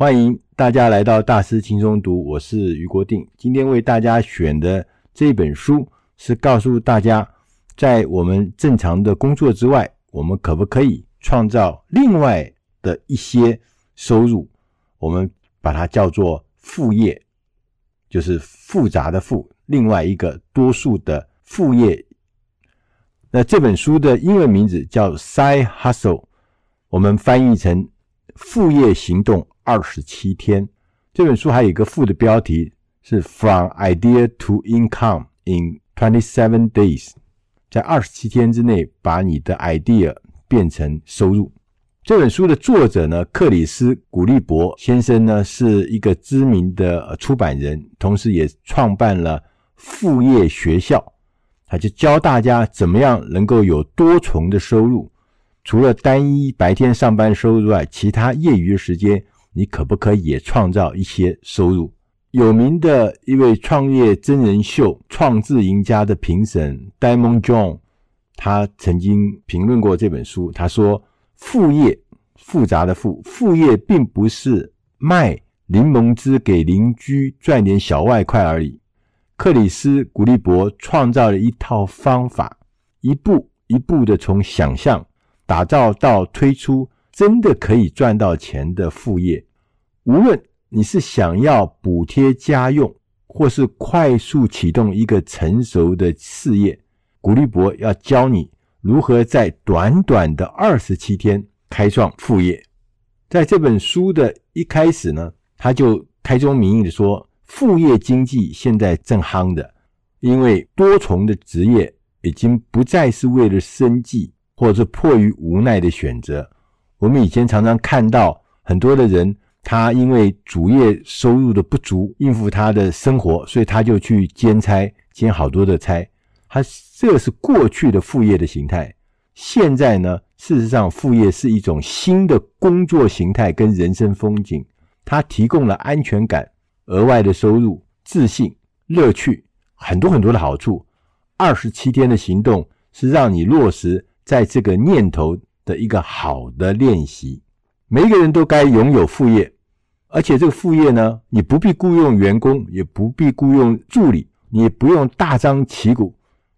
欢迎大家来到大师轻松读，我是余国定。今天为大家选的这本书是告诉大家，在我们正常的工作之外，我们可不可以创造另外的一些收入？我们把它叫做副业，就是复杂的复，另外一个多数的副业。那这本书的英文名字叫《Side Hustle》，我们翻译成“副业行动”。二十七天，这本书还有一个副的标题是 “From Idea to Income in Twenty Seven Days”，在二十七天之内把你的 idea 变成收入。这本书的作者呢，克里斯·古利伯先生呢，是一个知名的出版人，同时也创办了副业学校，他就教大家怎么样能够有多重的收入，除了单一白天上班收入外，其他业余时间。你可不可以也创造一些收入？有名的一位创业真人秀《创智赢家》的评审戴蒙 John，他曾经评论过这本书。他说：“副业复杂的副副业，并不是卖柠檬汁给邻居赚点小外快而已。”克里斯·古利伯创造了一套方法，一步一步的从想象打造到推出。真的可以赚到钱的副业，无论你是想要补贴家用，或是快速启动一个成熟的事业，古利伯要教你如何在短短的二十七天开创副业。在这本书的一开始呢，他就开宗明义的说，副业经济现在正夯的，因为多重的职业已经不再是为了生计，或者迫于无奈的选择。我们以前常常看到很多的人，他因为主业收入的不足，应付他的生活，所以他就去兼差，兼好多的差。他这是过去的副业的形态。现在呢，事实上副业是一种新的工作形态跟人生风景。它提供了安全感、额外的收入、自信、乐趣，很多很多的好处。二十七天的行动是让你落实在这个念头。的一个好的练习，每一个人都该拥有副业，而且这个副业呢，你不必雇佣员工，也不必雇佣助理，你不用大张旗鼓，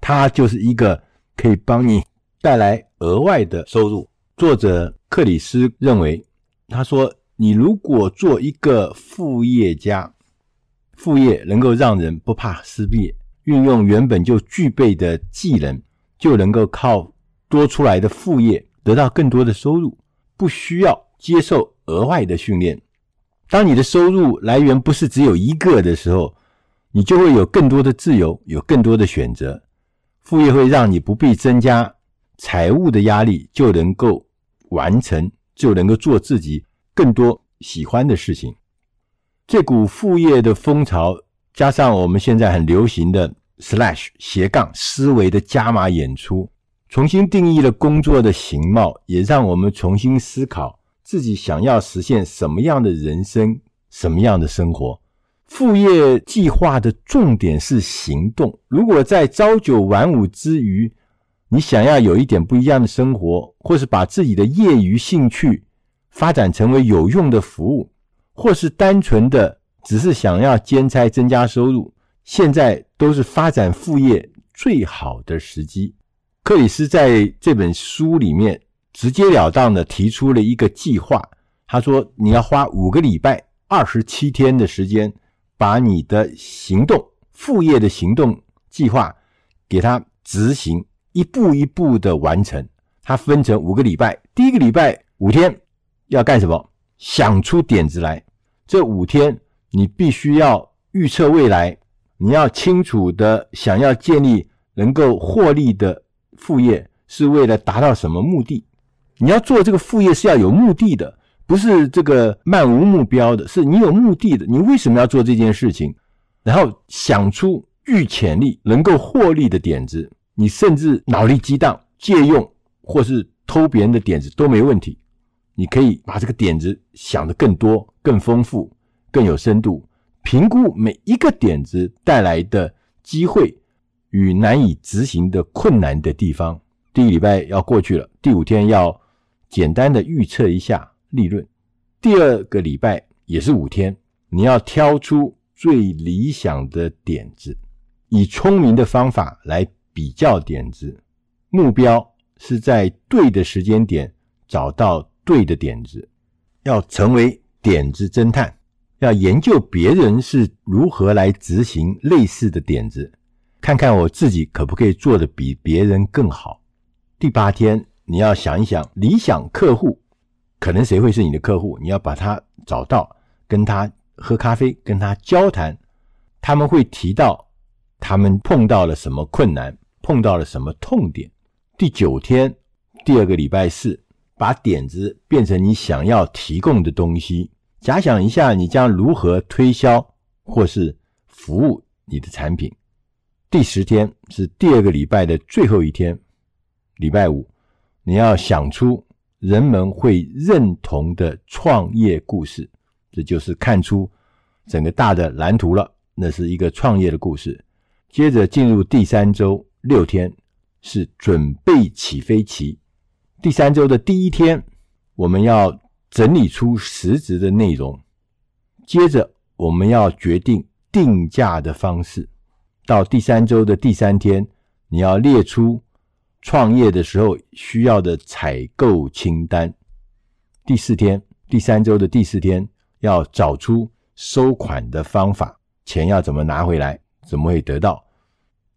它就是一个可以帮你带来额外的收入。作者克里斯认为，他说，你如果做一个副业家，副业能够让人不怕失业，运用原本就具备的技能，就能够靠多出来的副业。得到更多的收入，不需要接受额外的训练。当你的收入来源不是只有一个的时候，你就会有更多的自由，有更多的选择。副业会让你不必增加财务的压力，就能够完成，就能够做自己更多喜欢的事情。这股副业的风潮，加上我们现在很流行的 slash 斜杠思维的加码演出。重新定义了工作的形貌，也让我们重新思考自己想要实现什么样的人生、什么样的生活。副业计划的重点是行动。如果在朝九晚五之余，你想要有一点不一样的生活，或是把自己的业余兴趣发展成为有用的服务，或是单纯的只是想要兼差增加收入，现在都是发展副业最好的时机。克里斯在这本书里面直截了当的提出了一个计划。他说：“你要花五个礼拜、二十七天的时间，把你的行动、副业的行动计划给它执行，一步一步的完成。它分成五个礼拜，第一个礼拜五天要干什么？想出点子来。这五天你必须要预测未来，你要清楚的想要建立能够获利的。”副业是为了达到什么目的？你要做这个副业是要有目的的，不是这个漫无目标的，是你有目的的。你为什么要做这件事情？然后想出具潜力能够获利的点子，你甚至脑力激荡借用或是偷别人的点子都没问题。你可以把这个点子想得更多、更丰富、更有深度，评估每一个点子带来的机会。与难以执行的困难的地方，第一礼拜要过去了，第五天要简单的预测一下利润。第二个礼拜也是五天，你要挑出最理想的点子，以聪明的方法来比较点子，目标是在对的时间点找到对的点子，要成为点子侦探，要研究别人是如何来执行类似的点子，看看我自己可不可以做得比别人更好。第八天，你要想一想理想客户，可能谁会是你的客户？你要把他找到，跟他喝咖啡，跟他交谈，他们会提到他们碰到了什么困难。碰到了什么痛点？第九天，第二个礼拜四，把点子变成你想要提供的东西。假想一下，你将如何推销或是服务你的产品。第十天是第二个礼拜的最后一天，礼拜五，你要想出人们会认同的创业故事。这就是看出整个大的蓝图了。那是一个创业的故事。接着进入第三周。六天是准备起飞期，第三周的第一天，我们要整理出实质的内容。接着，我们要决定定价的方式。到第三周的第三天，你要列出创业的时候需要的采购清单。第四天，第三周的第四天，要找出收款的方法，钱要怎么拿回来，怎么会得到。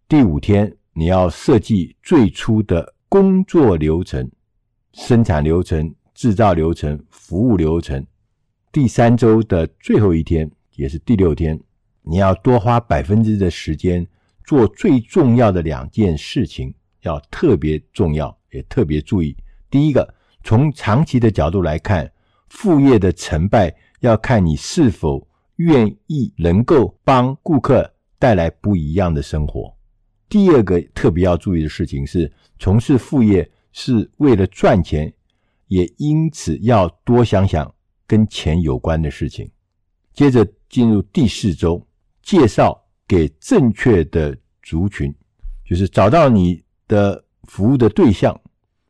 第五天。你要设计最初的工作流程、生产流程、制造流程、服务流程。第三周的最后一天，也是第六天，你要多花百分之的时间做最重要的两件事情，要特别重要，也特别注意。第一个，从长期的角度来看，副业的成败要看你是否愿意能够帮顾客带来不一样的生活。第二个特别要注意的事情是，从事副业是为了赚钱，也因此要多想想跟钱有关的事情。接着进入第四周，介绍给正确的族群，就是找到你的服务的对象，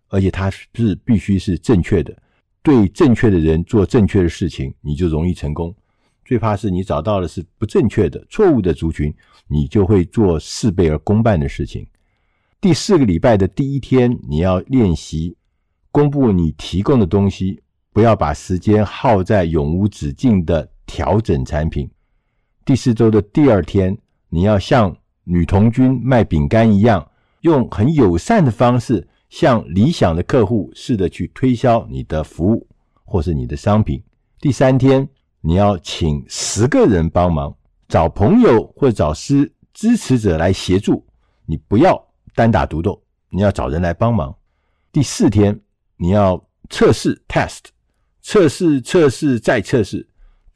而且他是必须是正确的，对正确的人做正确的事情，你就容易成功。最怕是你找到的是不正确的、错误的族群，你就会做事倍而功半的事情。第四个礼拜的第一天，你要练习公布你提供的东西，不要把时间耗在永无止境的调整产品。第四周的第二天，你要像女童军卖饼干一样，用很友善的方式，向理想的客户试着去推销你的服务或是你的商品。第三天。你要请十个人帮忙，找朋友或者找师支持者来协助，你不要单打独斗，你要找人来帮忙。第四天，你要测试 test，测试测试再测试，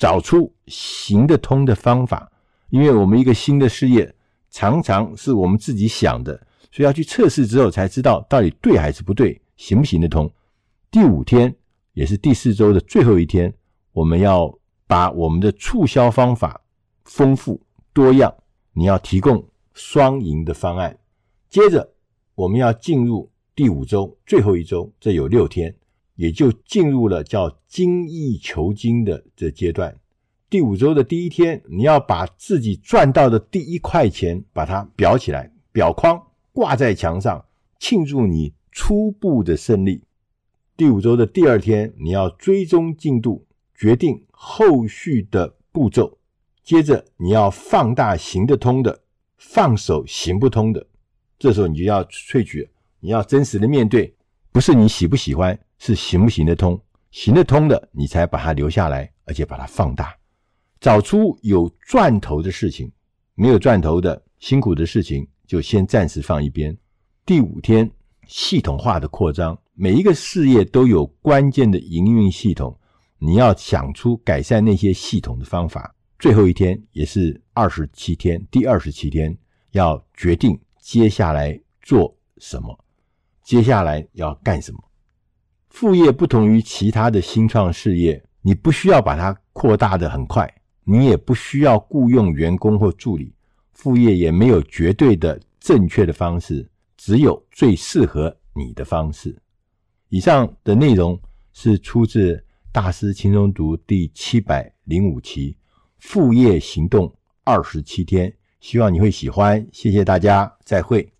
找出行得通的方法。因为我们一个新的事业，常常是我们自己想的，所以要去测试之后才知道到底对还是不对，行不行得通。第五天，也是第四周的最后一天，我们要。把我们的促销方法丰富多样，你要提供双赢的方案。接着，我们要进入第五周最后一周，这有六天，也就进入了叫精益求精的这阶段。第五周的第一天，你要把自己赚到的第一块钱把它裱起来，裱框挂在墙上，庆祝你初步的胜利。第五周的第二天，你要追踪进度。决定后续的步骤，接着你要放大行得通的，放手行不通的。这时候你就要萃取，你要真实的面对，不是你喜不喜欢，是行不行得通。行得通的，你才把它留下来，而且把它放大，找出有赚头的事情，没有赚头的辛苦的事情，就先暂时放一边。第五天，系统化的扩张，每一个事业都有关键的营运系统。你要想出改善那些系统的方法。最后一天也是二十七天，第二十七天要决定接下来做什么，接下来要干什么。副业不同于其他的新创事业，你不需要把它扩大得很快，你也不需要雇佣员工或助理。副业也没有绝对的正确的方式，只有最适合你的方式。以上的内容是出自。大师轻松读第七百零五期，副业行动二十七天，希望你会喜欢。谢谢大家，再会。